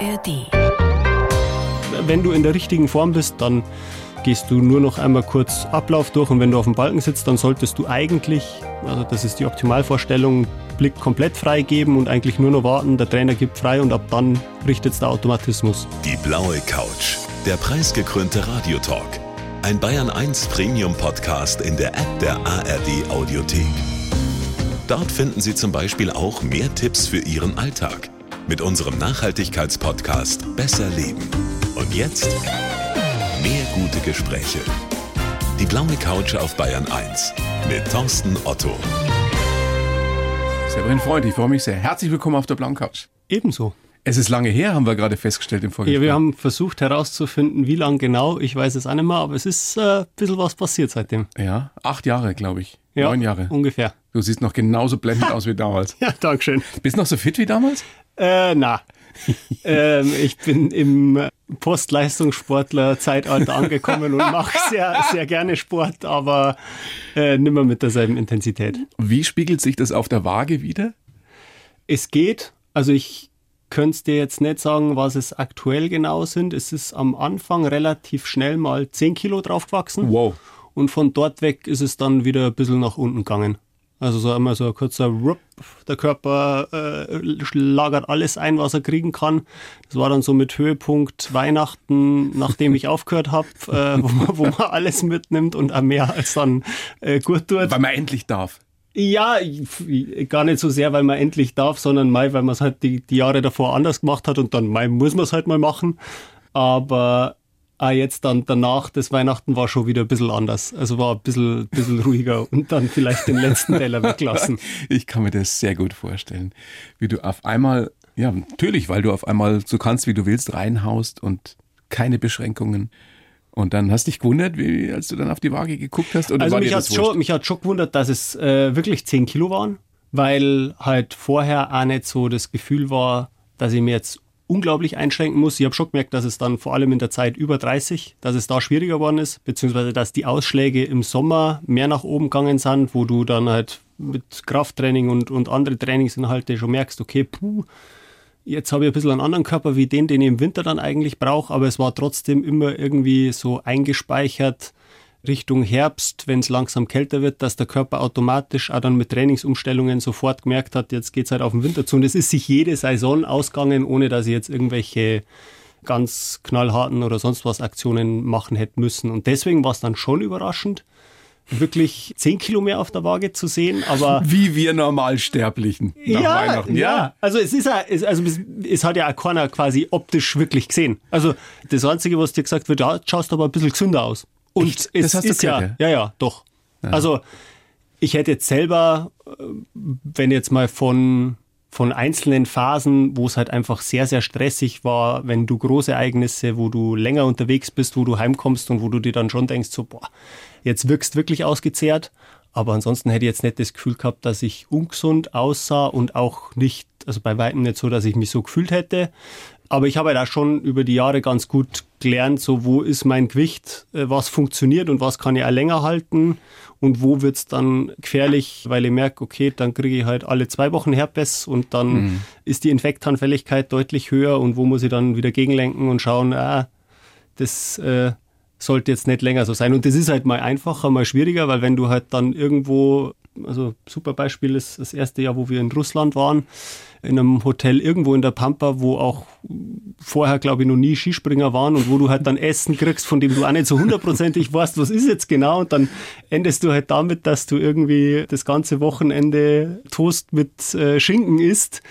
ARD. Wenn du in der richtigen Form bist, dann gehst du nur noch einmal kurz Ablauf durch und wenn du auf dem Balken sitzt, dann solltest du eigentlich, also das ist die Optimalvorstellung, Blick komplett freigeben und eigentlich nur noch warten, der Trainer gibt frei und ab dann richtet der Automatismus. Die blaue Couch, der preisgekrönte Radiotalk. Ein Bayern 1 Premium Podcast in der App der ARD Audiothek. Dort finden Sie zum Beispiel auch mehr Tipps für Ihren Alltag mit unserem Nachhaltigkeitspodcast Besser Leben. Und jetzt mehr gute Gespräche. Die blaue Couch auf Bayern 1 mit Thorsten Otto. Severin Freund, ich freue mich sehr. Herzlich willkommen auf der blauen Couch. Ebenso. Es ist lange her, haben wir gerade festgestellt im Vorgespräch. Ja, wir haben versucht herauszufinden, wie lang genau. Ich weiß es auch nicht mehr, aber es ist äh, ein bisschen was passiert seitdem. Ja, acht Jahre, glaube ich. Ja, Neun Jahre. Ungefähr. Du siehst noch genauso blendend aus wie damals. Ja, Dankeschön. Bist noch so fit wie damals? Äh, na. ähm, ich bin im Postleistungssportler-Zeitalter angekommen und mache sehr, sehr gerne Sport, aber äh, nimmer mit derselben Intensität. Wie spiegelt sich das auf der Waage wieder? Es geht, also ich könnte es dir jetzt nicht sagen, was es aktuell genau sind. Es ist am Anfang relativ schnell mal 10 Kilo draufgewachsen. Wow. Und von dort weg ist es dann wieder ein bisschen nach unten gegangen. Also so einmal so ein kurzer Rupp, der Körper äh, lagert alles ein, was er kriegen kann. Das war dann so mit Höhepunkt Weihnachten, nachdem ich aufgehört habe, äh, wo, man, wo man alles mitnimmt und auch mehr als dann äh, gut tut. Weil man endlich darf. Ja, gar nicht so sehr, weil man endlich darf, sondern mal, weil man es halt die, die Jahre davor anders gemacht hat und dann mal muss man es halt mal machen. Aber Ah, jetzt dann danach, das Weihnachten war schon wieder ein bisschen anders. Also war ein bisschen, bisschen ruhiger und dann vielleicht den letzten Teller weglassen. Ich kann mir das sehr gut vorstellen, wie du auf einmal, ja, natürlich, weil du auf einmal so kannst, wie du willst, reinhaust und keine Beschränkungen. Und dann hast dich gewundert, wie, als du dann auf die Waage geguckt hast? Oder also war mich dir hat das schon, wurscht? mich hat schon gewundert, dass es äh, wirklich 10 Kilo waren, weil halt vorher auch nicht so das Gefühl war, dass ich mir jetzt unglaublich einschränken muss. Ich habe schon gemerkt, dass es dann vor allem in der Zeit über 30, dass es da schwieriger geworden ist, beziehungsweise dass die Ausschläge im Sommer mehr nach oben gegangen sind, wo du dann halt mit Krafttraining und, und andere Trainingsinhalte schon merkst, okay, puh, jetzt habe ich ein bisschen einen anderen Körper wie den, den ich im Winter dann eigentlich brauche, aber es war trotzdem immer irgendwie so eingespeichert, Richtung Herbst, wenn es langsam kälter wird, dass der Körper automatisch auch dann mit Trainingsumstellungen sofort gemerkt hat, jetzt geht es halt auf den Winter zu. Und es ist sich jede Saison ausgegangen, ohne dass ich jetzt irgendwelche ganz knallharten oder sonst was Aktionen machen hätte müssen. Und deswegen war es dann schon überraschend, wirklich 10 Kilo mehr auf der Waage zu sehen, aber Wie wir Normalsterblichen nach ja, Weihnachten. ja, also es ist ja, es, also es, es hat ja auch keiner quasi optisch wirklich gesehen. Also das Einzige, was dir gesagt wird, ja, du schaust aber ein bisschen gesünder aus. Und Echt? es Das hast du ist ja, ja, ja, doch. Also ich hätte jetzt selber, äh, wenn jetzt mal von von einzelnen Phasen, wo es halt einfach sehr, sehr stressig war, wenn du große Ereignisse, wo du länger unterwegs bist, wo du heimkommst und wo du dir dann schon denkst, so, boah, jetzt wirkst wirklich ausgezehrt. Aber ansonsten hätte ich jetzt nicht das Gefühl gehabt, dass ich ungesund aussah und auch nicht, also bei weitem nicht so, dass ich mich so gefühlt hätte. Aber ich habe halt auch schon über die Jahre ganz gut gelernt, so wo ist mein Gewicht, äh, was funktioniert und was kann ich auch länger halten und wo wird's dann gefährlich, weil ich merke, okay, dann kriege ich halt alle zwei Wochen Herpes und dann ist die Infektanfälligkeit deutlich höher und wo muss ich dann wieder gegenlenken und schauen, ah, das äh, sollte jetzt nicht länger so sein. Und das ist halt mal einfacher, mal schwieriger, weil wenn du halt dann irgendwo, also super Beispiel ist das erste Jahr, wo wir in Russland waren, in einem Hotel irgendwo in der Pampa, wo auch vorher, glaube ich, noch nie Skispringer waren und wo du halt dann Essen kriegst, von dem du auch nicht so hundertprozentig weißt, was ist jetzt genau. Und dann endest du halt damit, dass du irgendwie das ganze Wochenende Toast mit äh, Schinken isst.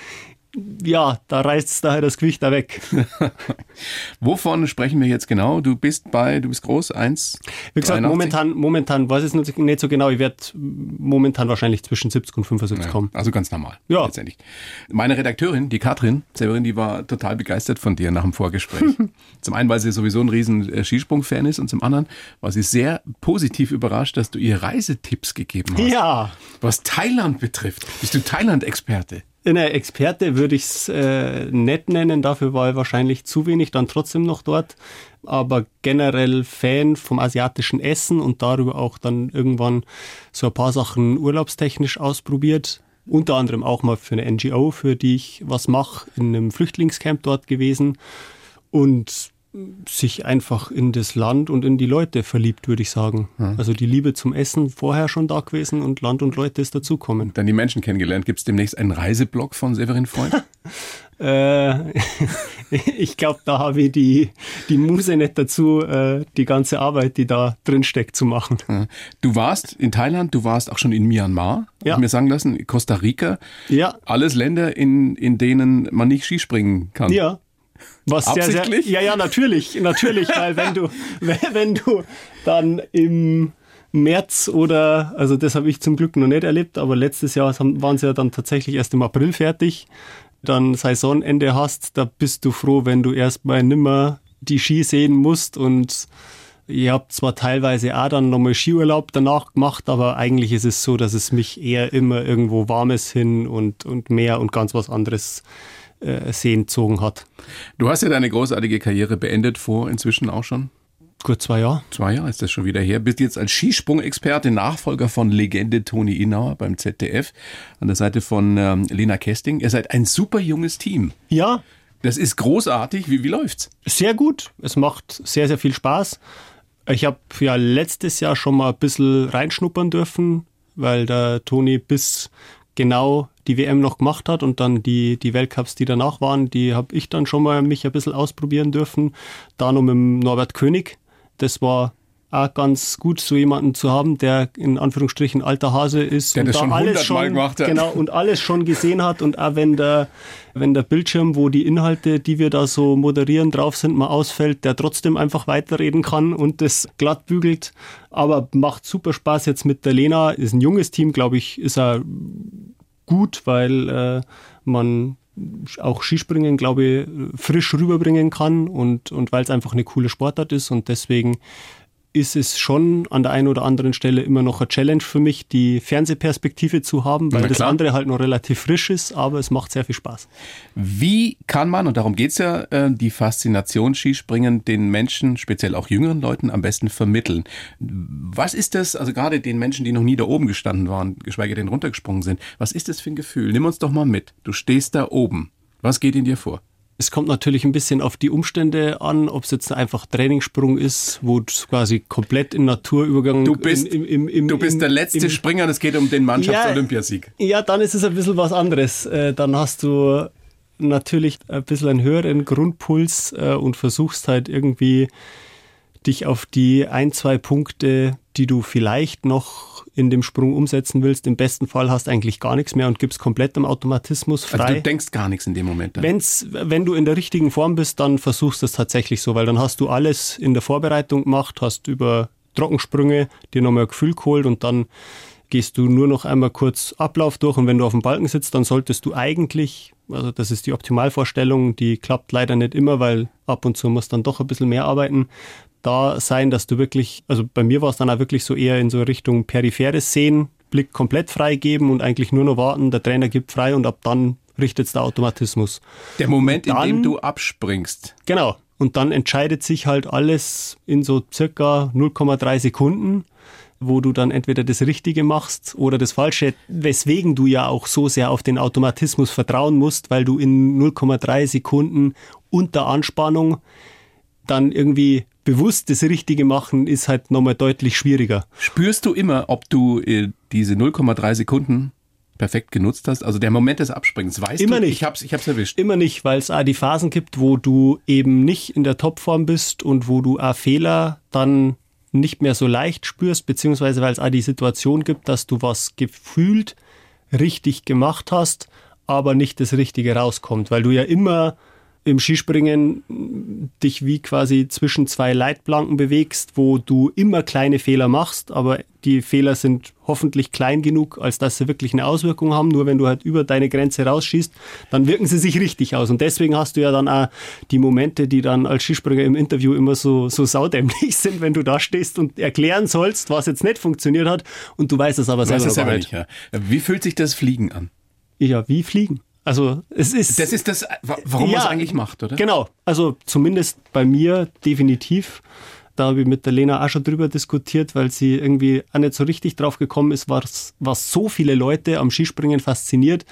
Ja, da reißt da halt das Gewicht da weg. Wovon sprechen wir jetzt genau? Du bist bei, du bist groß, 1. Wie gesagt, 83? momentan, momentan weiß ich es nicht so genau. Ich werde momentan wahrscheinlich zwischen 70 und 75 Ja, kommen. also ganz normal. Ja. Letztendlich. Meine Redakteurin, die Katrin Severin, die war total begeistert von dir nach dem Vorgespräch. zum einen, weil sie sowieso ein riesen äh, Skisprung-Fan ist und zum anderen war sie sehr positiv überrascht, dass du ihr Reisetipps gegeben hast. Ja, Was Thailand betrifft. Bist du Thailand-Experte? Eine Experte würde ich es äh, nicht nennen. Dafür war ich wahrscheinlich zu wenig dann trotzdem noch dort. Aber generell Fan vom asiatischen Essen und darüber auch dann irgendwann so ein paar Sachen urlaubstechnisch ausprobiert. unter anderem auch mal für eine NGO, für die ich was mache, in einem Flüchtlingscamp dort gewesen und sich einfach in das Land und in die Leute verliebt, würde ich sagen. Ja. Also die Liebe zum Essen vorher schon da gewesen und Land und Leute ist dazukommen. Dann die Menschen kennengelernt. Gibt es demnächst einen Reiseblog von Severin Freund? äh, ich glaube, da habe ich die, die Muse nicht dazu, äh, die ganze Arbeit, die da drin steckt, zu machen. Du warst in Thailand, du warst auch schon in Myanmar, ja. ich mir sagen lassen, Costa Rica. Ja. Alles Länder, in, in denen man nicht Skispringen kann. Ja, was Absichtlich? Sehr, sehr, ja, ja, natürlich, natürlich, weil wenn du, wenn du dann im März oder, also das habe ich zum Glück noch nicht erlebt, aber letztes Jahr waren sie ja dann tatsächlich erst im April fertig, dann Saisonende hast, da bist du froh, wenn du erstmal nimmer die Ski sehen musst und ich habe zwar teilweise auch dann nochmal Skiurlaub danach gemacht, aber eigentlich ist es so, dass es mich eher immer irgendwo Warmes hin und, und Meer und ganz was anderes äh, Seen gezogen hat. Du hast ja deine großartige Karriere beendet vor inzwischen auch schon. Gut zwei Jahre. Zwei Jahre ist das schon wieder her. Bist jetzt als Skisprung-Experte, Nachfolger von Legende Toni Inauer beim ZDF an der Seite von ähm, Lena Kesting. Ihr seid ein super junges Team. Ja. Das ist großartig. Wie, wie läuft's? Sehr gut. Es macht sehr, sehr viel Spaß. Ich habe ja letztes Jahr schon mal ein bisschen reinschnuppern dürfen, weil der Toni bis genau die WM noch gemacht hat und dann die, die Weltcups, die danach waren, die habe ich dann schon mal mich ein bisschen ausprobieren dürfen. Da noch mit Norbert König. Das war auch ganz gut, so jemanden zu haben, der in Anführungsstrichen alter Hase ist der und das da schon alles schon gemacht hat. genau und alles schon gesehen hat und auch wenn der wenn der Bildschirm, wo die Inhalte, die wir da so moderieren, drauf sind, mal ausfällt, der trotzdem einfach weiterreden kann und das glatt bügelt. Aber macht super Spaß jetzt mit der Lena. Ist ein junges Team, glaube ich, ist er gut, weil äh, man auch Skispringen, glaube ich, frisch rüberbringen kann und, und weil es einfach eine coole Sportart ist und deswegen ist es schon an der einen oder anderen Stelle immer noch eine Challenge für mich, die Fernsehperspektive zu haben, weil das andere halt noch relativ frisch ist, aber es macht sehr viel Spaß. Wie kann man, und darum geht's ja, äh, die Faszination Skispringen den Menschen, speziell auch jüngeren Leuten, am besten vermitteln? Was ist das, also gerade den Menschen, die noch nie da oben gestanden waren, geschweige denn runtergesprungen sind, was ist das für ein Gefühl? Nimm uns doch mal mit. Du stehst da oben. Was geht in dir vor? Es kommt natürlich ein bisschen auf die Umstände an, ob es jetzt einfach Trainingssprung ist, wo du quasi komplett in Naturübergang. Du bist, im, im, im, du bist der letzte Springer und es geht um den Mannschafts-Olympiasieg. Ja, ja, dann ist es ein bisschen was anderes. Äh, dann hast du natürlich ein bisschen einen höheren Grundpuls äh, und versuchst halt irgendwie dich auf die ein, zwei Punkte, die du vielleicht noch in dem Sprung umsetzen willst. Im besten Fall hast du eigentlich gar nichts mehr und gibst komplett am Automatismus frei. Also du denkst gar nichts in dem Moment. Dann. Wenn's, wenn du in der richtigen Form bist, dann versuchst du es tatsächlich so, weil dann hast du alles in der Vorbereitung gemacht, hast über Trockensprünge dir nochmal ein Gefühl geholt und dann gehst du nur noch einmal kurz Ablauf durch und wenn du auf dem Balken sitzt, dann solltest du eigentlich, also das ist die Optimalvorstellung, die klappt leider nicht immer, weil ab und zu musst dann doch ein bisschen mehr arbeiten, da sein, dass du wirklich, also bei mir war es dann auch wirklich so eher in so Richtung peripheres Sehen, Blick komplett freigeben und eigentlich nur noch warten, der Trainer gibt frei und ab dann richtet der Automatismus. Der Moment, dann, in dem du abspringst. Genau. Und dann entscheidet sich halt alles in so circa 0,3 Sekunden, wo du dann entweder das Richtige machst oder das Falsche, weswegen du ja auch so sehr auf den Automatismus vertrauen musst, weil du in 0,3 Sekunden unter Anspannung dann irgendwie bewusst das Richtige machen, ist halt nochmal deutlich schwieriger. Spürst du immer, ob du äh, diese 0,3 Sekunden perfekt genutzt hast? Also der Moment des Abspringens, weißt Immer du? nicht. Ich hab's, ich hab's erwischt. Immer nicht, weil es auch die Phasen gibt, wo du eben nicht in der Topform bist und wo du auch Fehler dann nicht mehr so leicht spürst, beziehungsweise weil es auch die Situation gibt, dass du was gefühlt richtig gemacht hast, aber nicht das Richtige rauskommt, weil du ja immer im Skispringen dich wie quasi zwischen zwei Leitplanken bewegst, wo du immer kleine Fehler machst, aber die Fehler sind hoffentlich klein genug, als dass sie wirklich eine Auswirkung haben. Nur wenn du halt über deine Grenze rausschießt, dann wirken sie sich richtig aus. Und deswegen hast du ja dann auch die Momente, die dann als Skispringer im Interview immer so, so saudämlich sind, wenn du da stehst und erklären sollst, was jetzt nicht funktioniert hat und du weißt es aber selber, weißt selber nicht. Ja. Wie fühlt sich das Fliegen an? Ja, wie Fliegen. Also es ist. Das ist das, warum ja, man es eigentlich macht, oder? Genau. Also zumindest bei mir definitiv. da habe ich mit der Lena auch schon drüber diskutiert, weil sie irgendwie auch nicht so richtig drauf gekommen ist, was, was so viele Leute am Skispringen fasziniert,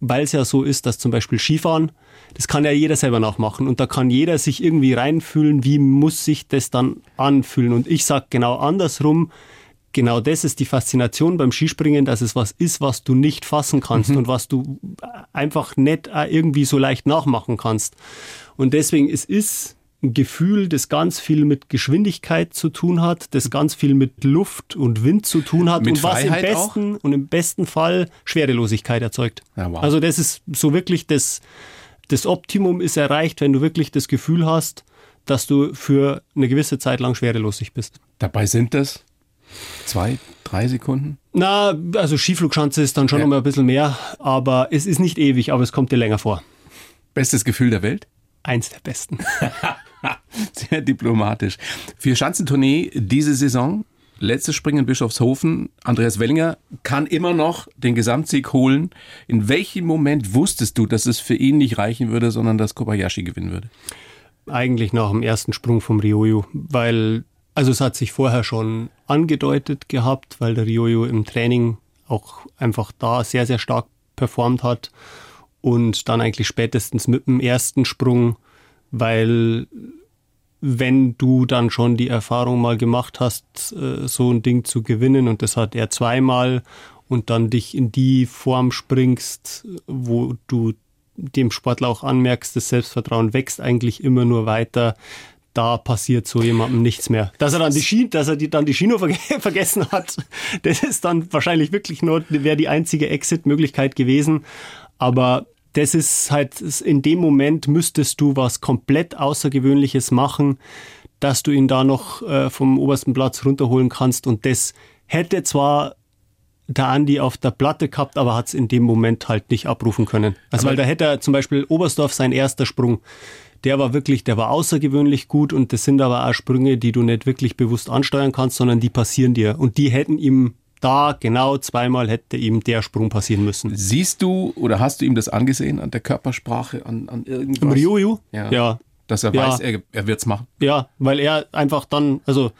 weil es ja so ist, dass zum Beispiel Skifahren, das kann ja jeder selber nachmachen und da kann jeder sich irgendwie reinfühlen, wie muss sich das dann anfühlen. Und ich sage genau andersrum, genau das ist die Faszination beim Skispringen, dass es was ist, was du nicht fassen kannst mhm. und was du einfach nicht irgendwie so leicht nachmachen kannst. Und deswegen es ist ein Gefühl, das ganz viel mit Geschwindigkeit zu tun hat, das ganz viel mit Luft und Wind zu tun hat mit und was Freiheit im besten auch? und im besten Fall Schwerelosigkeit erzeugt. Ja, wow. Also das ist so wirklich das, das Optimum ist erreicht, wenn du wirklich das Gefühl hast, dass du für eine gewisse Zeit lang schwerelos bist. Dabei sind das zwei, drei Sekunden? Na, also Skiflugschanze ist dann schon Ja. noch mal ein bisschen mehr, aber es ist nicht ewig, aber es kommt dir länger vor. Bestes Gefühl der Welt? Eins der besten. Sehr diplomatisch. Vier Schanzentournee diese Saison. Letztes Springen in Bischofshofen. Andreas Wellinger kann immer noch den Gesamtsieg holen. In welchem Moment wusstest du, dass es für ihn nicht reichen würde, sondern dass Kobayashi gewinnen würde? Eigentlich nach dem ersten Sprung vom Ryoyo, weil, also es hat sich vorher schon angedeutet gehabt, weil der Ryoyo im Training auch einfach da sehr, sehr stark performt hat und dann eigentlich spätestens mit dem ersten Sprung, weil wenn du dann schon die Erfahrung mal gemacht hast, äh, so ein Ding zu gewinnen und das hat er zweimal und dann dich in die Form springst, wo du dem Sportler auch anmerkst, das Selbstvertrauen wächst eigentlich immer nur weiter. Da passiert so jemandem nichts mehr. Dass er dann die Ski, dass er die, dann die Skino verge vergessen hat, das ist dann wahrscheinlich wirklich nur, wäre die einzige Exit-Möglichkeit gewesen. Aber das ist halt, in dem Moment müsstest du was komplett Außergewöhnliches machen, dass du ihn da noch äh, vom obersten Platz runterholen kannst. Und das hätte zwar der Andi auf der Platte gehabt, aber hat es in dem Moment halt nicht abrufen können. Also weil da hätte er zum Beispiel Oberstdorf sein erster Sprung, der war wirklich, der war außergewöhnlich gut und das sind aber auch Sprünge, die du nicht wirklich bewusst ansteuern kannst, sondern die passieren dir. Und die hätten ihm da genau zweimal hätte ihm der Sprung passieren müssen. Siehst du oder hast du ihm das angesehen an der Körpersprache, an, an irgendwas? Im Ryoyo? Ja. ja. Dass er Ja. weiß, er, er wird's machen. Ja, weil er einfach dann, also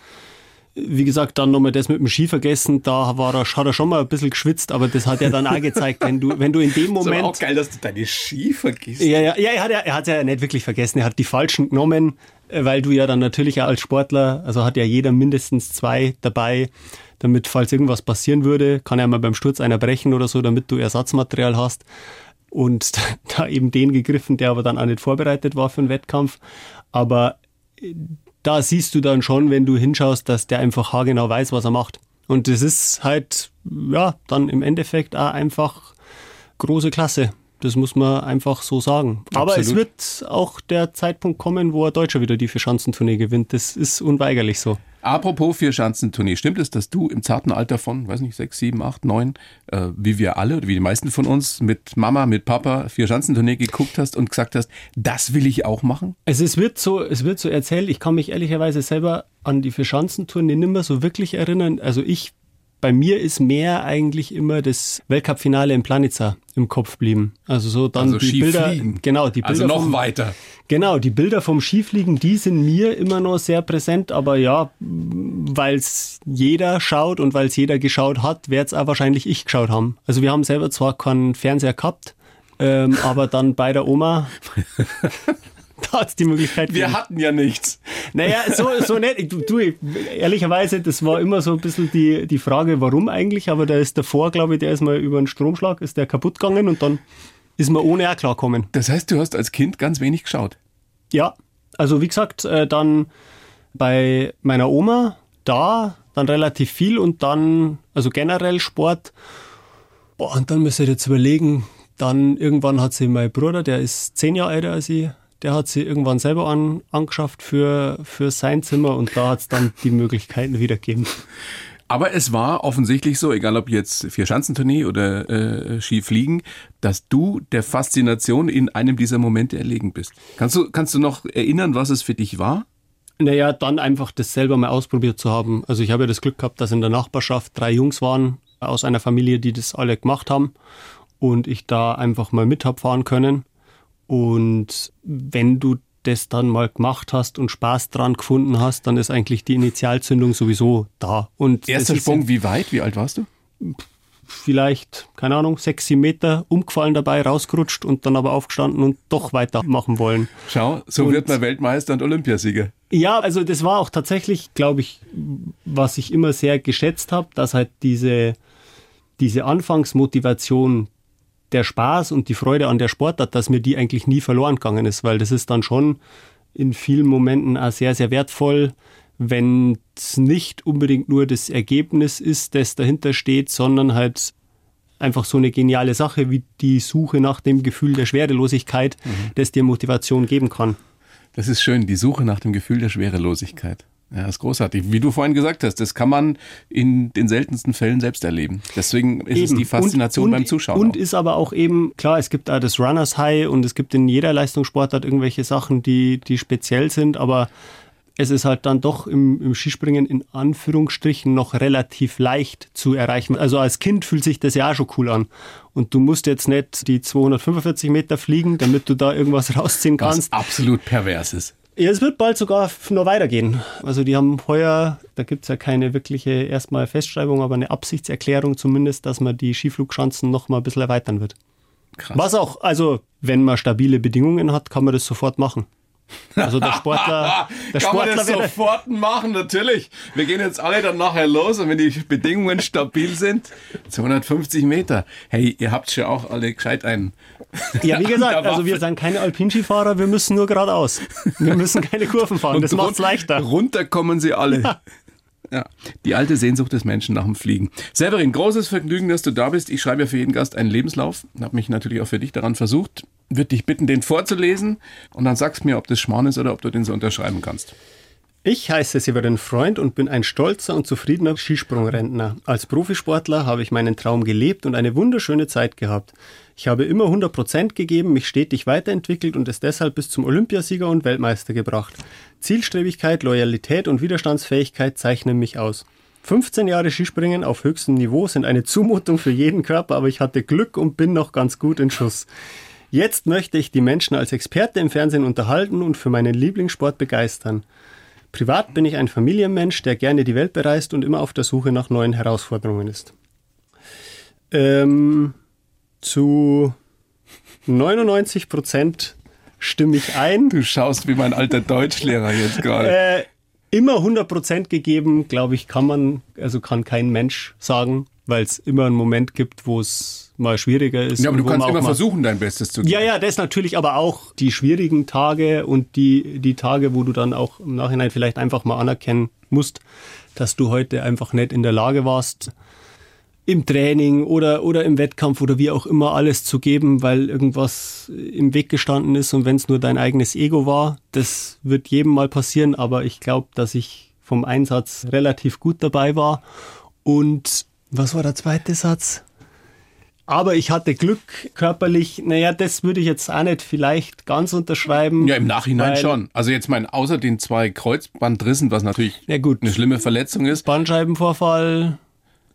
wie gesagt, dann nochmal das mit dem Ski vergessen, da war er, hat er schon mal ein bisschen geschwitzt, aber das hat er dann auch gezeigt, wenn du, wenn du in dem Moment. geil, dass du deine Ski vergisst. Ja, ja, ja, er hat ja, er hat ja nicht wirklich vergessen. Er hat die falschen genommen, äh, weil du ja dann natürlich auch als Sportler, also hat ja jeder mindestens zwei dabei, damit, falls irgendwas passieren würde, kann ja mal beim Sturz einer brechen oder so, damit du Ersatzmaterial hast. Und da eben den gegriffen, der aber dann auch nicht vorbereitet war für den Wettkampf. Aber äh, da siehst du dann schon, wenn du hinschaust, dass der einfach haargenau weiß, was er macht. Und das ist halt, ja, dann im Endeffekt auch einfach große Klasse. Das muss man einfach so sagen. Aber es wird auch der Zeitpunkt kommen, wo ein Deutscher wieder die Vierschanzentournee gewinnt. Das ist unweigerlich so. Apropos Vierschanzentournee, stimmt es, dass du im zarten Alter von, weiß nicht, sechs, sieben, acht, neun, äh, wie wir alle, oder wie die meisten von uns, mit Mama, mit Papa Vierschanzentournee geguckt hast und gesagt hast, das will ich auch machen? Also es wird so, es wird so erzählt, ich kann mich ehrlicherweise selber an die Vierschanzentournee nicht mehr so wirklich erinnern. Also ich, bei mir ist mehr eigentlich immer das Weltcup-Finale in Planitza im Kopf blieben. Also so dann Also die Bilder, genau, die Bilder Also noch vom, weiter. Genau, die Bilder vom Skifliegen, die sind mir immer noch sehr präsent, aber ja, weil es jeder schaut und weil es jeder geschaut hat, wird es auch wahrscheinlich ich geschaut haben. Also wir haben selber zwar keinen Fernseher gehabt, ähm, aber dann bei der Oma, da hat es die Möglichkeit Wir gegeben. hatten ja nichts. Naja, so, so nicht. Du, du, ehrlicherweise, das war immer so ein bisschen die, die Frage, warum eigentlich, aber da ist davor, glaube ich, der ist mal über einen Stromschlag, ist der kaputt gegangen und dann ist man ohne auch klarkommen. Das heißt, du hast als Kind ganz wenig geschaut. Ja, also wie gesagt, äh, dann bei meiner Oma da, dann relativ viel und dann, also generell Sport. Boah, und dann müsst ihr jetzt überlegen, dann irgendwann hat sie mein Bruder, der ist zehn Jahre älter als ich, der hat sie irgendwann selber an, angeschafft für, für sein Zimmer und da hat es dann die Möglichkeiten wieder gegeben. Aber es war offensichtlich so, egal ob jetzt Vierschanzentournee oder äh, Skifliegen, dass du der Faszination in einem dieser Momente erlegen bist. Kannst du, kannst du noch erinnern, was es für dich war? Naja, dann einfach das selber mal ausprobiert zu haben. Also ich habe ja das Glück gehabt, dass in der Nachbarschaft drei Jungs waren aus einer Familie, die das alle gemacht haben und ich da einfach mal mit hab fahren können. Und wenn du das dann mal gemacht hast und Spaß dran gefunden hast, dann ist eigentlich die Initialzündung sowieso da. Und Erster Sprung, wie weit? Wie alt warst du? Vielleicht, keine Ahnung, sechs, sieben Meter umgefallen dabei, rausgerutscht und dann aber aufgestanden und doch weitermachen wollen. Schau, so und, wird man Weltmeister und Olympiasieger. Ja, also das war auch tatsächlich, glaube ich, was ich immer sehr geschätzt habe, dass halt diese, diese Anfangsmotivation, der Spaß und die Freude an der Sportart, dass mir die eigentlich nie verloren gegangen ist, weil das ist dann schon in vielen Momenten auch sehr, sehr wertvoll, wenn es nicht unbedingt nur das Ergebnis ist, das dahinter steht, sondern halt einfach so eine geniale Sache wie die Suche nach dem Gefühl der Schwerelosigkeit, mhm. das dir Motivation geben kann. Das ist schön, die Suche nach dem Gefühl der Schwerelosigkeit. Ja, das ist großartig. Wie du vorhin gesagt hast, das kann man in den seltensten Fällen selbst erleben. Deswegen ist eben. es die Faszination und, beim Zuschauen. Und auch. ist aber auch eben, klar, es gibt da das Runners High und es gibt in jeder Leistungssportart irgendwelche Sachen, die, die speziell sind, aber es ist halt dann doch im, im, Skispringen in Anführungsstrichen noch relativ leicht zu erreichen. Also als Kind fühlt sich das ja auch schon cool an. Und du musst jetzt nicht die 245 Meter fliegen, damit du da irgendwas rausziehen kannst. Was absolut pervers ist. Ja, es wird bald sogar noch weitergehen. Also die haben heuer, da gibt es ja keine wirkliche erstmal Festschreibung, aber eine Absichtserklärung zumindest, dass man die Skiflugschanzen noch mal ein bisschen erweitern wird. Krass. Was auch, also wenn man stabile Bedingungen hat, kann man das sofort machen. Also der Sportler, der Kann Sportler man das sofort machen, natürlich. Wir gehen jetzt alle dann nachher los und wenn die Bedingungen stabil sind, 250 Meter. Hey, ihr habt schon auch alle gescheit einen. Ja, wie gesagt, also wir sind keine Alpinskifahrer, wir müssen nur geradeaus. Wir müssen keine Kurven fahren, und das macht's leichter. Runter kommen sie alle. Ja. Ja, die alte Sehnsucht des Menschen nach dem Fliegen. Severin, großes Vergnügen, dass du da bist. Ich schreibe ja für jeden Gast einen Lebenslauf. Habe mich natürlich auch für dich daran versucht. Würde dich bitten, den vorzulesen und dann sagst mir, ob das Schmarrn ist oder ob du den so unterschreiben kannst. Ich heiße Severin Freund und bin ein stolzer und zufriedener Skisprungrentner. Als Profisportler habe ich meinen Traum gelebt und eine wunderschöne Zeit gehabt. Ich habe immer 100 Prozent gegeben, mich stetig weiterentwickelt und es deshalb bis zum Olympiasieger und Weltmeister gebracht. Zielstrebigkeit, Loyalität und Widerstandsfähigkeit zeichnen mich aus. 15 Jahre Skispringen auf höchstem Niveau sind eine Zumutung für jeden Körper, aber ich hatte Glück und bin noch ganz gut in Schuss. Jetzt möchte ich die Menschen als Experte im Fernsehen unterhalten und für meinen Lieblingssport begeistern. Privat bin ich ein Familienmensch, der gerne die Welt bereist und immer auf der Suche nach neuen Herausforderungen ist. Ähm, zu 99 Prozent stimme ich ein. Du schaust wie mein alter Deutschlehrer jetzt gerade. Äh, immer 100 Prozent gegeben, glaube ich, kann man, also kann kein Mensch sagen, weil es immer einen Moment gibt, wo es mal schwieriger ist. Ja, aber du kannst immer versuchen, dein Bestes zu geben. Ja, ja, das natürlich, aber auch die schwierigen Tage und die, die Tage, wo du dann auch im Nachhinein vielleicht einfach mal anerkennen musst, dass du heute einfach nicht in der Lage warst, im Training oder, oder im Wettkampf oder wie auch immer alles zu geben, weil irgendwas im Weg gestanden ist und wenn es nur dein eigenes Ego war, das wird jedem mal passieren, aber ich glaube, dass ich vom Einsatz relativ gut dabei war. Und was war der zweite Satz? Aber ich hatte Glück körperlich. Naja, das würde ich jetzt auch nicht vielleicht ganz unterschreiben. Ja, im Nachhinein schon. Also jetzt mein, außer den zwei Kreuzbandrissen, was natürlich ja, gut. eine schlimme Verletzung ist. Bandscheibenvorfall,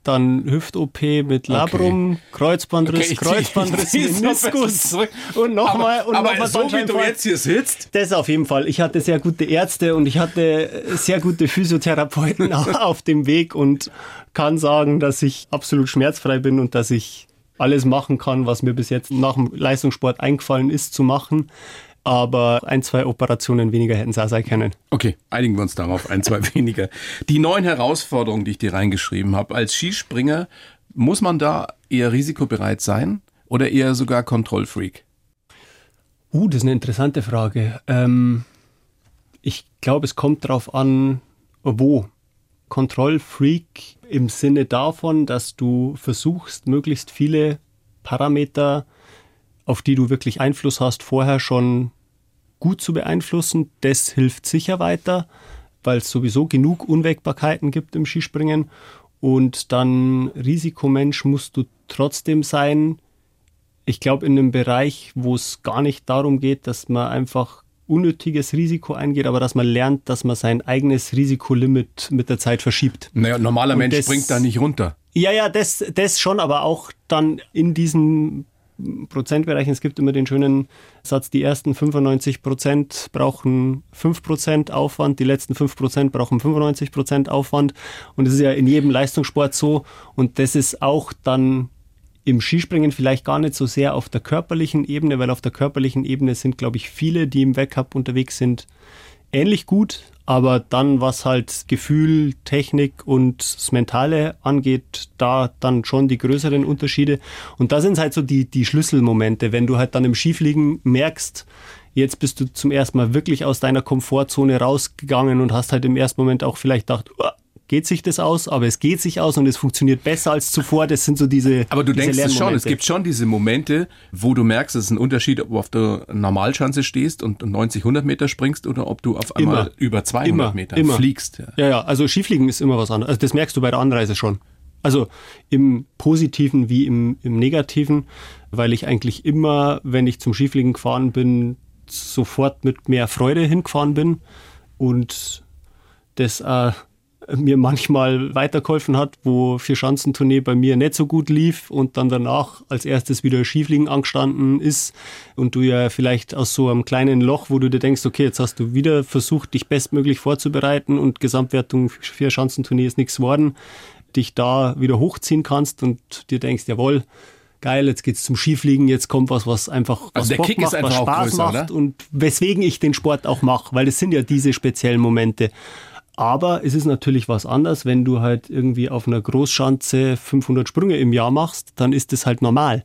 dann Hüft-OP mit Labrum, okay. Kreuzbandriss, okay, Kreuzbandriss, Meniskus und nochmal und aber noch so wie du jetzt hier sitzt. Das auf jeden Fall. Ich hatte sehr gute Ärzte und ich hatte sehr gute Physiotherapeuten auf dem Weg und kann sagen, dass ich absolut schmerzfrei bin und dass ich alles machen kann, was mir bis jetzt nach dem Leistungssport eingefallen ist zu machen. Aber ein, zwei Operationen weniger hätten es auch sein können. Okay, einigen wir uns darauf, ein, zwei weniger. Die neuen Herausforderungen, die ich dir reingeschrieben habe, als Skispringer, muss man da eher risikobereit sein oder eher sogar Kontrollfreak? Uh, das ist eine interessante Frage. Ähm, ich glaube, es kommt darauf an, wo. Kontrollfreak im Sinne davon, dass du versuchst, möglichst viele Parameter, auf die du wirklich Einfluss hast, vorher schon gut zu beeinflussen. Das hilft sicher weiter, weil es sowieso genug Unwägbarkeiten gibt im Skispringen. Und dann Risikomensch musst du trotzdem sein. Ich glaube, in einem Bereich, wo es gar nicht darum geht, dass man einfach unnötiges Risiko eingeht, aber dass man lernt, dass man sein eigenes Risikolimit mit der Zeit verschiebt. Naja, normaler Und Mensch das, springt da nicht runter. Ja, ja, das, das schon, aber auch dann in diesen Prozentbereichen. Es gibt immer den schönen Satz, die ersten 95 Prozent brauchen 5 Prozent Aufwand, die letzten 5 Prozent brauchen 95 Prozent Aufwand. Und das ist ja in jedem Leistungssport so. Und das ist auch dann im Skispringen vielleicht gar nicht so sehr auf der körperlichen Ebene, weil auf der körperlichen Ebene sind, glaube ich, viele, die im Weltcup unterwegs sind, ähnlich gut, aber dann, was halt Gefühl, Technik und das Mentale angeht, da dann schon die größeren Unterschiede. Und da sind halt so die, die Schlüsselmomente, wenn du halt dann im Skifliegen merkst, jetzt bist du zum ersten Mal wirklich aus deiner Komfortzone rausgegangen und hast halt im ersten Moment auch vielleicht gedacht, oh, geht sich das aus, aber es geht sich aus und es funktioniert besser als zuvor. Das sind so diese. Aber du diese denkst es schon, es gibt schon diese Momente, wo du merkst, es ist ein Unterschied, ob du auf der Normalschanze stehst und 90, 100 Meter springst oder ob du auf einmal Immer. über 200 Immer. Meter Immer. fliegst. Ja. Ja, ja, also Skifliegen ist immer was anderes. Also das merkst du bei der Anreise schon. Also im Positiven wie im, im Negativen, weil ich eigentlich immer, wenn ich zum Skifliegen gefahren bin, sofort mit mehr Freude hingefahren bin und das äh, mir manchmal weitergeholfen hat, wo vier Schanzentournee bei mir nicht so gut lief und dann danach als erstes wieder Skifliegen angestanden ist und du ja vielleicht aus so einem kleinen Loch, wo du dir denkst, okay, jetzt hast du wieder versucht, dich bestmöglich vorzubereiten und Gesamtwertung vier Schanzentournee ist nichts geworden, dich da wieder hochziehen kannst und dir denkst, jawohl, geil, jetzt geht's zum Skifliegen, jetzt kommt was, was einfach was Also der Bock Kick ist macht, was einfach auch Spaß größer, macht oder? und weswegen ich den Sport auch mache, weil es sind ja diese speziellen Momente. Aber es ist natürlich was anderes, wenn du halt irgendwie auf einer Großschanze 500 Sprünge im Jahr machst, dann ist das halt normal.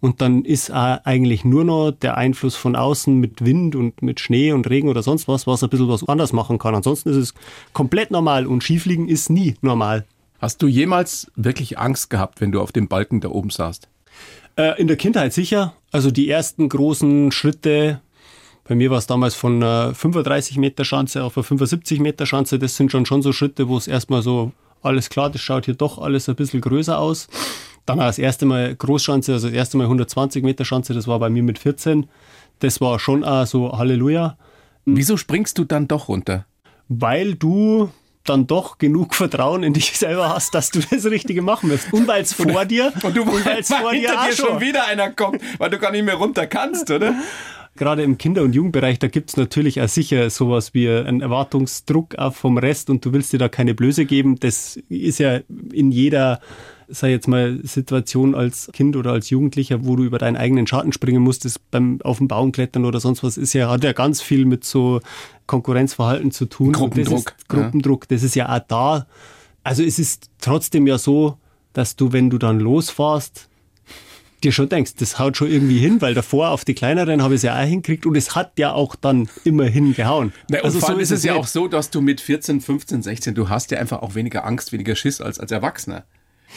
Und dann ist äh, eigentlich nur noch der Einfluss von außen mit Wind und mit Schnee und Regen oder sonst was, was ein bisschen was anders machen kann. Ansonsten ist es komplett normal und Skifliegen ist nie normal. Hast du jemals wirklich Angst gehabt, wenn du auf dem Balken da oben saßt? Äh, in der Kindheit sicher. Also die ersten großen Schritte, bei mir war es damals von einer 35 Meter Schanze auf eine 75 Meter Schanze, das sind schon, schon so Schritte, wo es erstmal so, alles klar, das schaut hier doch alles ein bisschen größer aus. Dann auch das erste Mal Großschanze, also das erste Mal 120 Meter Schanze, das war bei mir mit 14. Das war schon auch so Halleluja, Wieso springst du dann doch runter? weil du dann doch genug Vertrauen in dich selber hast, dass du das Richtige machen wirst. Und weil es vor dir Und du und weil's vor dir auch schon wieder einer kommt, weil du gar nicht mehr runter kannst, oder? Gerade im Kinder- und Jugendbereich, da gibt's natürlich auch sicher sowas wie einen Erwartungsdruck auch vom Rest und du willst dir da keine Blöße geben. Das ist ja in jeder, sei jetzt mal, Situation als Kind oder als Jugendlicher, wo du über deinen eigenen Schatten springen musst, das beim auf dem Baum klettern oder sonst was, ist ja, hat ja ganz viel mit so Konkurrenzverhalten zu tun. Gruppendruck, Das ist, Gruppendruck, das ist ja auch da. Also es ist trotzdem ja so, dass du, wenn du dann losfährst, dir schon denkst, das haut schon irgendwie hin, weil davor auf die kleineren habe ich es ja auch hinkriegt und es hat ja auch dann immer hingehauen. Na, und vor allem ist es ja auch so, dass du mit 14, 15, 16, du hast ja einfach auch weniger Angst, weniger Schiss als als Erwachsener.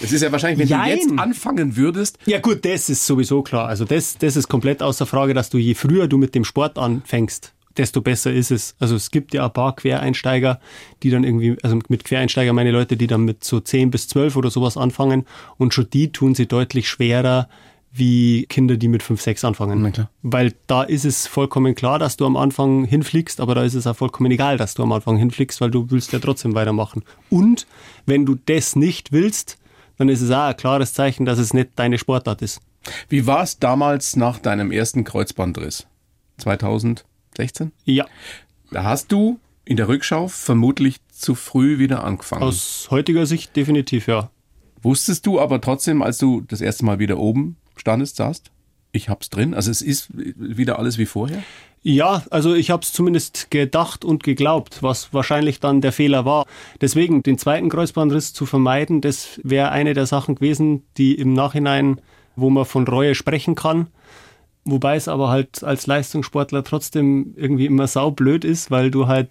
Es ist ja wahrscheinlich, wenn Jein. du jetzt anfangen würdest, Ja gut, das ist sowieso klar. Also das, das ist komplett außer Frage, dass du je früher du mit dem Sport anfängst, desto besser ist es. Also es gibt ja ein paar Quereinsteiger, die dann irgendwie, also mit Quereinsteiger meine Leute, die dann mit so 10 bis 12 oder sowas anfangen und schon die tun sie deutlich schwerer wie Kinder, die mit 5, 6 anfangen. Weil da ist es vollkommen klar, dass du am Anfang hinfliegst, aber da ist es auch vollkommen egal, dass du am Anfang hinfliegst, weil du willst ja trotzdem weitermachen. Und wenn du das nicht willst, dann ist es auch ein klares Zeichen, dass es nicht deine Sportart ist. wie war es damals nach deinem ersten Kreuzbandriss? 2016? Ja, Da hast du in der Rückschau vermutlich zu früh wieder angefangen. aus heutiger Sicht definitiv ja. Wusstest du aber trotzdem, als du das erste Mal wieder oben standest, saßt, ich hab's drin? Also es ist wieder alles wie vorher? Ja, also ich habe es zumindest gedacht und geglaubt, was wahrscheinlich dann der Fehler war. Deswegen den zweiten Kreuzbandriss zu vermeiden, das wäre eine der Sachen gewesen, die im Nachhinein, wo man von Reue sprechen kann. Wobei es aber halt als Leistungssportler trotzdem irgendwie immer saublöd ist, weil du halt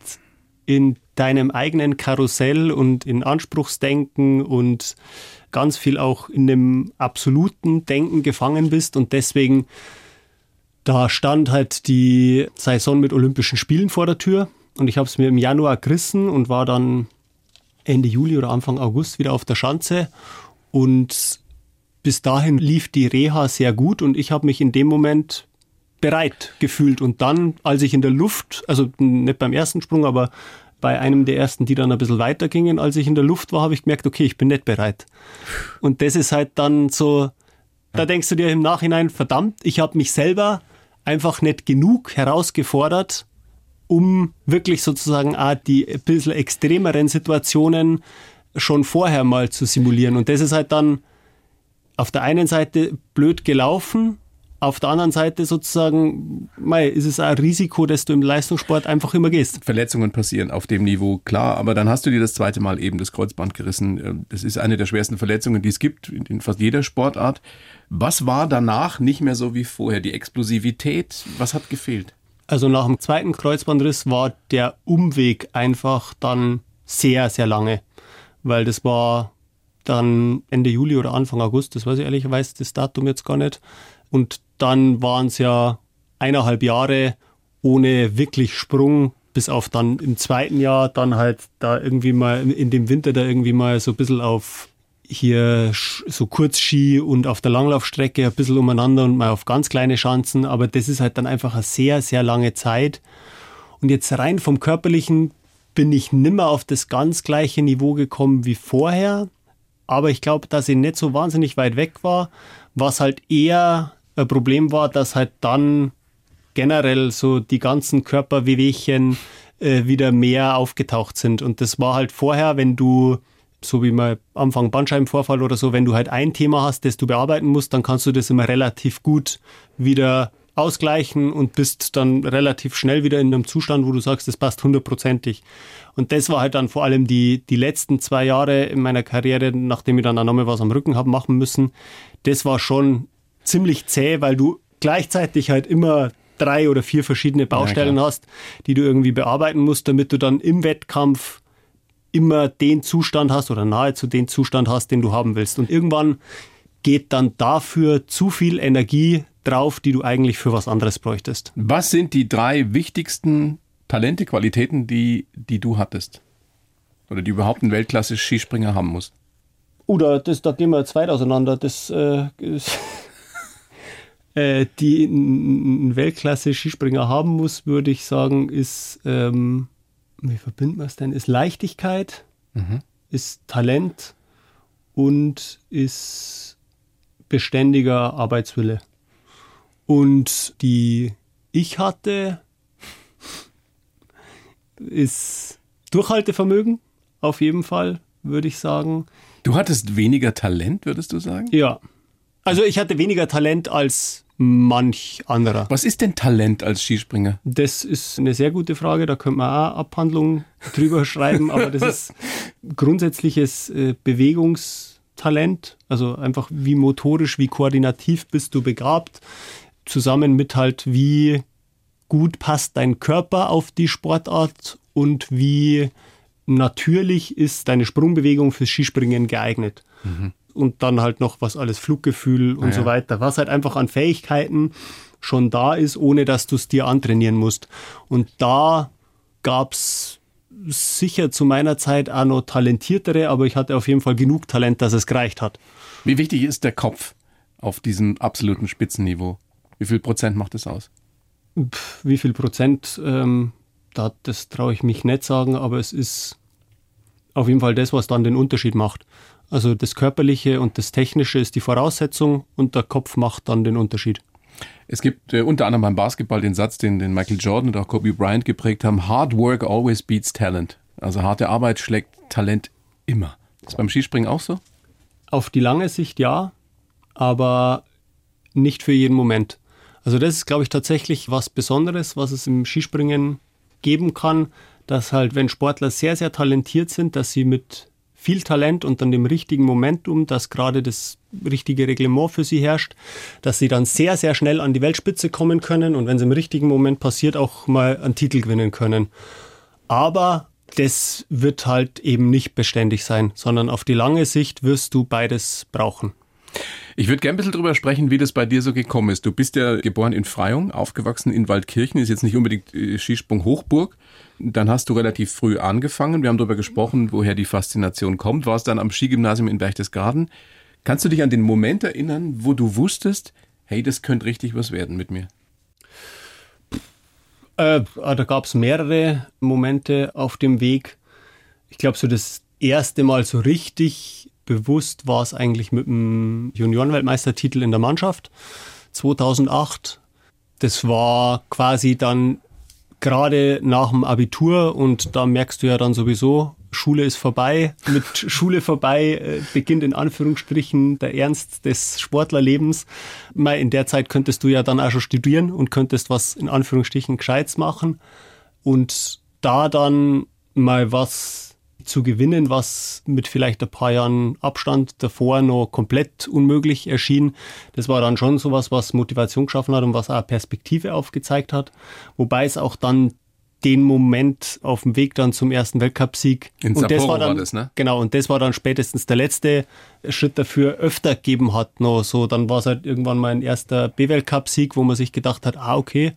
in deinem eigenen Karussell und in Anspruchsdenken und ganz viel auch in dem absoluten Denken gefangen bist und deswegen da stand halt die Saison mit Olympischen Spielen vor der Tür und ich habe es mir im Januar gerissen und war dann Ende Juli oder Anfang August wieder auf der Schanze und bis dahin lief die Reha sehr gut und ich habe mich in dem Moment bereit gefühlt und dann, als ich in der Luft, also nicht beim ersten Sprung, aber bei einem der ersten, die dann ein bisschen weiter gingen, als ich in der Luft war, habe ich gemerkt, okay, ich bin nicht bereit. Und das ist halt dann so, Da denkst du dir im Nachhinein, verdammt, ich habe mich selber einfach nicht genug herausgefordert, um wirklich sozusagen auch die ein bisschen extremeren Situationen schon vorher mal zu simulieren. Und das ist halt dann auf der einen Seite blöd gelaufen, auf der anderen Seite sozusagen, mei, ist es ein Risiko, dass du im Leistungssport einfach immer gehst. Verletzungen passieren auf dem Niveau, klar, aber dann hast du dir das zweite Mal eben das Kreuzband gerissen. Das ist eine der schwersten Verletzungen, die es gibt in fast jeder Sportart. Was war danach nicht mehr so wie vorher? Die Explosivität, was hat gefehlt? Also nach dem zweiten Kreuzbandriss war der Umweg einfach dann sehr, sehr lange, weil das war dann Ende Juli oder Anfang August, das weiß ich ehrlicherweise das Datum jetzt gar nicht. Und dann waren es ja eineinhalb Jahre ohne wirklich Sprung, bis auf dann im zweiten Jahr dann halt da irgendwie mal in dem Winter da irgendwie mal so ein bisschen auf hier so Kurzski und auf der Langlaufstrecke ein bisschen umeinander und mal auf ganz kleine Schanzen, aber das ist halt dann einfach eine sehr, sehr lange Zeit. Und jetzt rein vom Körperlichen bin ich nimmer auf das ganz gleiche Niveau gekommen wie vorher, aber ich glaube, dass ich nicht so wahnsinnig weit weg war, was halt eher ein Problem war, dass halt dann generell so die ganzen Körperwehwehchen äh, wieder mehr aufgetaucht sind. Und das war halt vorher, wenn du, so wie mal Anfang Bandscheibenvorfall oder so, wenn du halt ein Thema hast, das du bearbeiten musst, dann kannst du das immer relativ gut wieder ausgleichen und bist dann relativ schnell wieder in einem Zustand, wo du sagst, das passt hundertprozentig. Und das war halt dann vor allem die, die letzten zwei Jahre in meiner Karriere, nachdem ich dann auch nochmal was am Rücken habe machen müssen. Das war schon ziemlich zäh, weil du gleichzeitig halt immer drei oder vier verschiedene Baustellen ja, hast, die du irgendwie bearbeiten musst, damit du dann im Wettkampf immer den Zustand hast oder nahezu den Zustand hast, den du haben willst. Und irgendwann geht dann dafür zu viel Energie drauf, die du eigentlich für was anderes bräuchtest. Was sind die drei wichtigsten Talente, Qualitäten, die, die du hattest? Oder die überhaupt ein Weltklasse-Skispringer haben muss? Oder das, da gehen wir jetzt weit auseinander. Das äh, ist äh, die ein Weltklasse-Skispringer haben muss, würde ich sagen, ist, ähm, wie verbindet man es denn? Ist Leichtigkeit, mhm. ist Talent und ist beständiger Arbeitswille. Und die ich hatte, ist Durchhaltevermögen, auf jeden Fall, würde ich sagen. Du hattest weniger Talent, würdest du sagen? Ja. Also ich hatte weniger Talent als manch anderer. Was ist denn Talent als Skispringer? Das ist eine sehr gute Frage, da könnte man auch Abhandlungen drüber schreiben, aber das ist grundsätzliches äh, Bewegungstalent, also einfach wie motorisch, wie koordinativ bist du begabt, zusammen mit halt wie gut passt dein Körper auf die Sportart und wie natürlich ist deine Sprungbewegung fürs Skispringen geeignet. Mhm und dann halt noch was alles Fluggefühl und ah, ja. so weiter, was halt einfach an Fähigkeiten schon da ist, ohne dass du es dir antrainieren musst. Und da gab es sicher zu meiner Zeit auch noch talentiertere, aber ich hatte auf jeden Fall genug Talent, dass es gereicht hat. Wie wichtig ist der Kopf auf diesem absoluten Spitzenniveau? Wie viel Prozent macht das aus? Pff, wie viel Prozent, ähm, da, das traue ich mich nicht sagen, aber es ist auf jeden Fall das, was dann den Unterschied macht. Also das Körperliche und das Technische ist die Voraussetzung und der Kopf macht dann den Unterschied. Es gibt äh, unter anderem beim Basketball den Satz, den, den Michael Jordan und auch Kobe Bryant geprägt haben: Hard work always beats talent. Also harte Arbeit schlägt Talent immer. Ist beim Skispringen auch so? Auf die lange Sicht ja, aber nicht für jeden Moment. Also das ist, glaube ich, tatsächlich was Besonderes, was es im Skispringen geben kann, dass halt, wenn Sportler sehr, sehr talentiert sind, dass sie mit viel Talent und dann dem richtigen Momentum, dass gerade das richtige Reglement für sie herrscht, dass sie dann sehr, sehr schnell an die Weltspitze kommen können und wenn es im richtigen Moment passiert, auch mal einen Titel gewinnen können. Aber das wird halt eben nicht beständig sein, sondern auf die lange Sicht wirst du beides brauchen. Ich würde gerne ein bisschen drüber sprechen, wie das bei dir so gekommen ist. Du bist ja geboren in Freyung, aufgewachsen in Waldkirchen, ist jetzt nicht unbedingt äh, Skisprung Hochburg. Dann hast du relativ früh angefangen. Wir haben darüber gesprochen, woher die Faszination kommt. Warst dann am Skigymnasium in Berchtesgaden. Kannst du dich an den Moment erinnern, wo du wusstest, hey, das könnte richtig was werden mit mir? Äh, ah, da gab es mehrere Momente auf dem Weg. Ich glaube, so das erste Mal so richtig bewusst war es eigentlich mit dem Juniorenweltmeistertitel in der Mannschaft 2008. Das war quasi dann gerade nach dem Abitur und da merkst du ja dann sowieso, Schule ist vorbei. Mit Schule vorbei äh, beginnt in Anführungsstrichen der Ernst des Sportlerlebens. Mal in der Zeit könntest du ja dann auch schon studieren und könntest was in Anführungsstrichen Gescheites machen. Und da dann mal was zu gewinnen, was mit vielleicht ein paar Jahren Abstand davor noch komplett unmöglich erschien. Das war dann schon sowas, was Motivation geschaffen hat und was auch Perspektive aufgezeigt hat. Wobei es auch dann den Moment auf dem Weg dann zum ersten Weltcupsieg. In und das war dann, war das, ne? Genau, und das war dann spätestens der letzte Schritt dafür öfter gegeben hat. Noch so, dann war es halt irgendwann mein erster B-Weltcup-Sieg, wo man sich gedacht hat, ah, okay,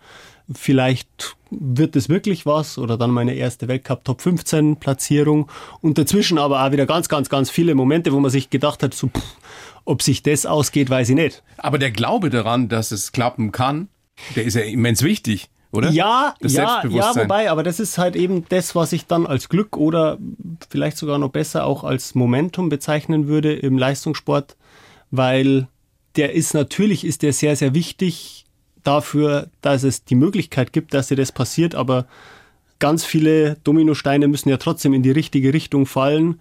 vielleicht wird es wirklich was oder dann meine erste Weltcup Top 15 Platzierung und dazwischen aber auch wieder ganz, ganz, ganz viele Momente, wo man sich gedacht hat, so, pff, ob sich das ausgeht, weiß ich nicht. Aber der Glaube daran, dass es klappen kann, der ist ja immens wichtig. Oder? Ja, Das ja, ja, wobei, aber das ist halt eben das, was ich dann als Glück oder vielleicht sogar noch besser auch als Momentum bezeichnen würde im Leistungssport, weil der ist natürlich ist der sehr, sehr wichtig dafür, dass es die Möglichkeit gibt, dass dir das passiert, aber ganz viele Dominosteine müssen ja trotzdem in die richtige Richtung fallen,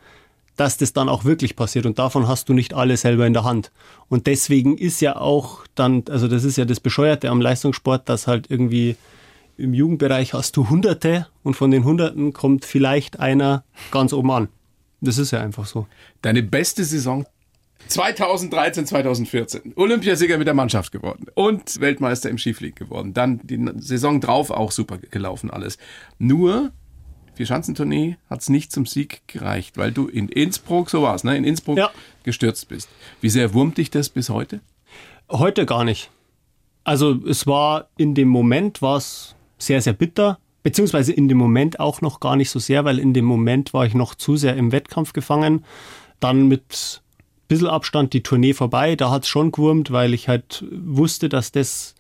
dass das dann auch wirklich passiert. Und davon hast du nicht alle selber in der Hand. Und deswegen ist ja auch dann, also das ist ja das Bescheuerte am Leistungssport, dass halt irgendwie im Jugendbereich hast du Hunderte und von den Hunderten kommt vielleicht einer ganz oben an. Das ist ja einfach so. Deine beste Saison 2013, 2014. Olympiasieger mit der Mannschaft geworden und Weltmeister im Skifliegen geworden. Dann die Saison drauf auch super gelaufen alles. Nur Vierschanzentournee hat es nicht zum Sieg gereicht, weil du in Innsbruck, so war's, ne? In Innsbruck Ja. gestürzt bist. Wie sehr wurmt dich das bis heute? Heute gar nicht. Also es war in dem Moment war es sehr, sehr bitter, beziehungsweise in dem Moment auch noch gar nicht so sehr, weil in dem Moment war ich noch zu sehr im Wettkampf gefangen. Dann mit bisschen Abstand die Tournee vorbei, da hat es schon gewurmt, weil ich halt wusste, dass das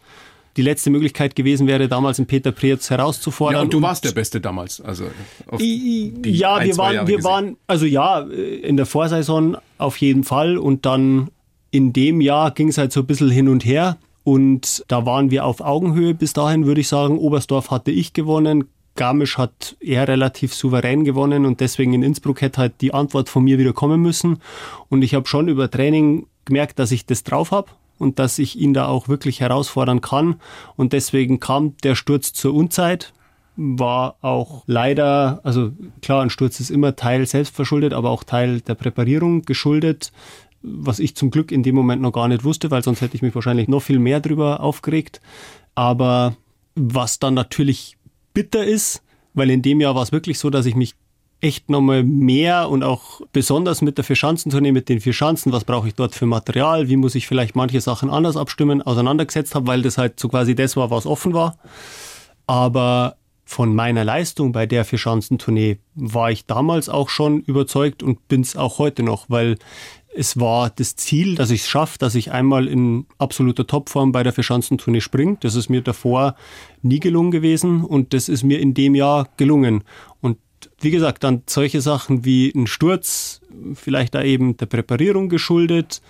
die letzte Möglichkeit gewesen wäre, damals in Peter Preetz herauszufordern. Ja, und du warst der Beste damals. Also ja, ein, wir waren, Jahre wir gesehen. waren, also ja, in der Vorsaison auf jeden Fall und dann in dem Jahr ging es halt so ein bisschen hin und her und da waren wir auf Augenhöhe bis dahin, würde ich sagen. Oberstdorf hatte ich gewonnen, Garmisch hat er relativ souverän gewonnen und deswegen in Innsbruck hätte halt die Antwort von mir wieder kommen müssen und ich habe schon über Training gemerkt, dass ich das drauf habe und dass ich ihn da auch wirklich herausfordern kann und deswegen kam der Sturz zur Unzeit, war auch leider, also klar, ein Sturz ist immer Teil selbstverschuldet, aber auch Teil der Präparierung geschuldet, was ich zum Glück in dem Moment noch gar nicht wusste, weil sonst hätte ich mich wahrscheinlich noch viel mehr drüber aufgeregt. Aber was dann natürlich bitter ist, weil in dem Jahr war es wirklich so, dass ich mich echt nochmal mehr und auch besonders mit der Vierschanzentournee, mit den vier Schanzen, was brauche ich dort für Material, wie muss ich vielleicht manche Sachen anders abstimmen, auseinandergesetzt habe, weil das halt so quasi das war, was offen war. Aber von meiner Leistung bei der Vierschanzentournee war ich damals auch schon überzeugt und bin es auch heute noch, weil es war das Ziel, dass ich es schaffe, dass ich einmal in absoluter Topform bei der Vierschanzentournee springe. Das ist mir davor nie gelungen gewesen und das ist mir in dem Jahr gelungen. Und wie gesagt, dann solche Sachen wie ein Sturz, vielleicht da eben der Präparierung geschuldet,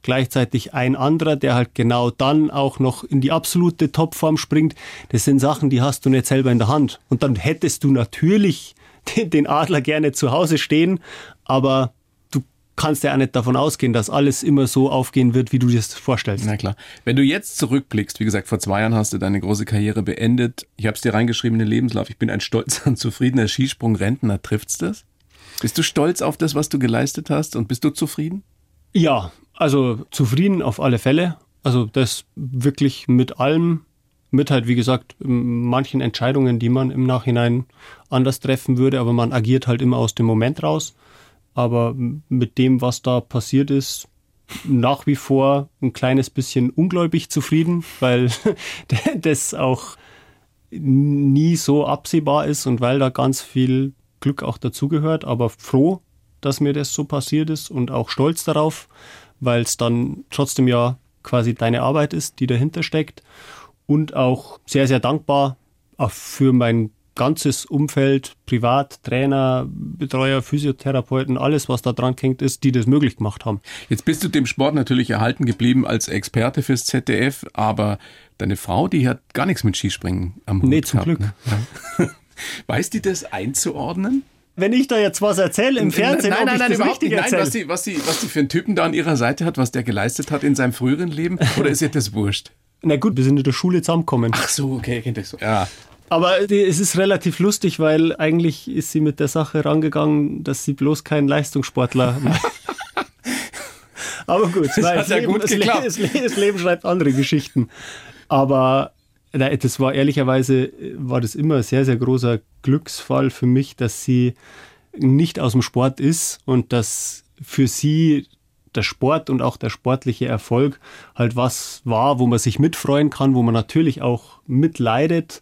gleichzeitig ein anderer, der halt genau dann auch noch in die absolute Topform springt. Das sind Sachen, die hast du nicht selber in der Hand. Und dann hättest du natürlich den- Adler gerne zu Hause stehen, aber kannst ja auch nicht davon ausgehen, dass alles immer so aufgehen wird, wie du dir das vorstellst. Na klar. Wenn du jetzt zurückblickst, wie gesagt, vor zwei Jahren hast du deine große Karriere beendet. Ich habe es dir reingeschrieben in den Lebenslauf. Ich bin ein stolzer und zufriedener Skisprung-Rentner. Trifft's das? Bist du stolz auf das, was du geleistet hast und bist du zufrieden? Ja, also zufrieden auf alle Fälle. Also das wirklich mit allem, mit halt, wie gesagt, manchen Entscheidungen, die man im Nachhinein anders treffen würde, aber man agiert halt immer aus dem Moment raus. Aber mit dem, was da passiert ist, nach wie vor ein kleines bisschen ungläubig zufrieden, weil das auch nie so absehbar ist und weil da ganz viel Glück auch dazugehört, aber froh, dass mir das so passiert ist und auch stolz darauf, weil es dann trotzdem ja quasi deine Arbeit ist, die dahinter steckt. Und auch sehr, sehr dankbar auch für mein ganzes Umfeld, Privat, Trainer, Betreuer, Physiotherapeuten, alles, was da dran hängt, ist, die das möglich gemacht haben. Jetzt bist du dem Sport natürlich erhalten geblieben als Experte fürs ZDF, aber deine Frau, die hat gar nichts mit Skispringen am Hut Nee, zum gehabt, Glück. Ne? Ja. Weiß die das einzuordnen? Wenn ich da jetzt was erzähle im Fernsehen, nein, nein, nein, das überhaupt richtig nicht. Nein, was die, was, die, was die für einen Typen da an ihrer Seite hat, was der geleistet hat in seinem früheren Leben, oder ist ihr das wurscht? Na gut, wir sind in der Schule zusammengekommen. Ach so, okay, kennt ihr so. Ja. Aber die, es ist relativ lustig, weil eigentlich ist sie mit der Sache rangegangen, dass sie bloß kein Leistungssportler. Aber gut, Das weil hat ja Leben, gut geklappt. das, Le- das Leben schreibt andere Geschichten. Aber das war ehrlicherweise, war das immer ein sehr, sehr großer Glücksfall für mich, dass sie nicht aus dem Sport ist und dass für sie der Sport und auch der sportliche Erfolg halt was war, wo man sich mitfreuen kann, wo man natürlich auch mitleidet,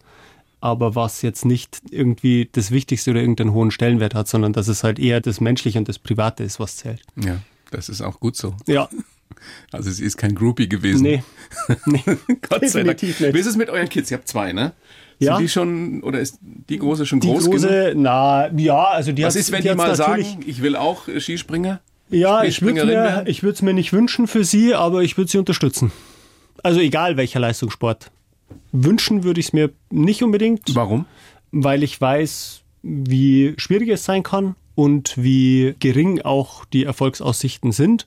aber was jetzt nicht irgendwie das Wichtigste oder irgendeinen hohen Stellenwert hat, sondern dass es halt eher das Menschliche und das Private ist, was zählt. ja, das ist auch gut so. Ja, Also sie ist kein Groupie gewesen. nee. nee. Gott sei Dank. nicht. Wie ist es mit euren Kids? Ihr habt zwei, ne? Ja. Sind die schon, oder ist die große schon Die groß genug? große, na, ja, also die Was ist, wenn die, hat's mal sagen, ich will auch äh, Skispringer? Ja, ich würde mir, ich würde es mir nicht wünschen für sie, aber ich würde sie unterstützen. Also egal welcher Leistungssport. Wünschen würde ich es mir nicht unbedingt, Warum? weil ich weiß, wie schwierig es sein kann und wie gering auch die Erfolgsaussichten sind.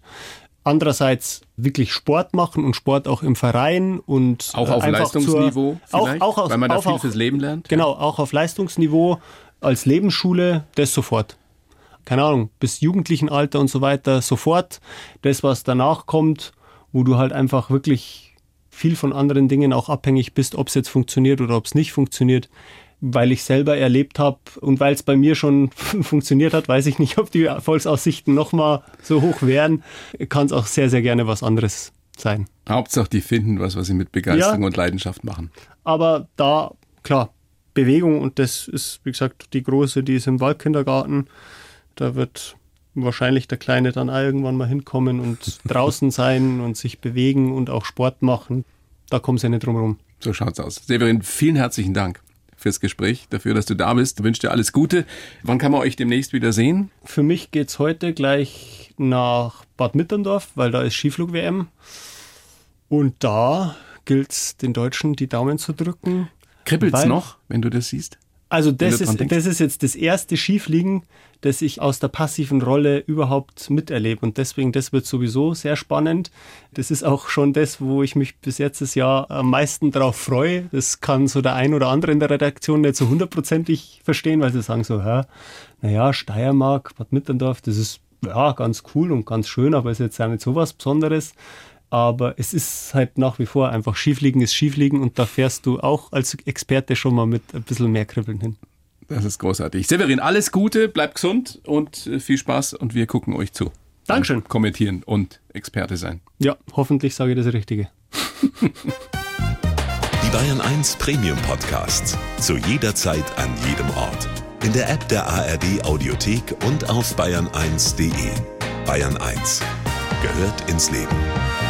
Andererseits wirklich Sport machen und Sport auch im Verein und Auch äh, auf einfach Leistungsniveau zur, auch, auch aus, Weil man da auch, viel auch, fürs Leben lernt? Genau, auch auf Leistungsniveau als Lebensschule, das sofort. Keine Ahnung, bis Jugendlichenalter und so weiter, sofort. Das, was danach kommt, wo du halt einfach wirklich viel von anderen Dingen auch abhängig bist, ob es jetzt funktioniert oder ob es nicht funktioniert. Weil ich selber erlebt habe und weil es bei mir schon funktioniert hat, weiß ich nicht, ob die Erfolgsaussichten nochmal so hoch wären. Kann es auch sehr, sehr gerne was anderes sein. Hauptsache, die finden was, was sie mit Begeisterung Ja. und Leidenschaft machen. Aber da, klar, Bewegung und das ist, wie gesagt, die große, die ist im Waldkindergarten. Da wird wahrscheinlich der Kleine dann auch irgendwann mal hinkommen und draußen sein und sich bewegen und auch Sport machen. Da kommen sie nicht drum rum. So schaut's aus. Severin, vielen herzlichen Dank fürs Gespräch, dafür, dass du da bist. Ich wünsche dir alles Gute. Wann kann man euch demnächst wieder sehen? Für mich geht's heute gleich nach Bad Mitterndorf, weil da ist Skiflug-WM. Und da gilt's den Deutschen die Daumen zu drücken. Kribbelt's noch, wenn du das siehst? Also das ist, das ist jetzt das erste Skifliegen, das ich aus der passiven Rolle überhaupt miterlebe. Und deswegen, das wird sowieso sehr spannend. Das ist auch schon das, wo ich mich bis jetzt das Jahr am meisten drauf freue. Das kann so der ein oder andere in der Redaktion nicht so hundertprozentig verstehen, weil sie sagen so, naja, Steiermark, Bad Mitterndorf, das ist ja ganz cool und ganz schön, aber ist jetzt ja nicht so was Besonderes. Aber es ist halt nach wie vor einfach Skifliegen ist Skifliegen und da fährst du auch als Experte schon mal mit ein bisschen mehr Kribbeln hin. Das ist großartig. Severin, alles Gute, bleib gesund und äh, viel Spaß und wir gucken euch zu. Dankeschön. Und kommentieren und Experte sein. Ja, hoffentlich sage ich das Richtige. Die Bayern 1 Premium Podcasts. Zu jeder Zeit, an jedem Ort. In der App der ARD Audiothek und auf bayern1.de. Bayern 1 gehört ins Leben.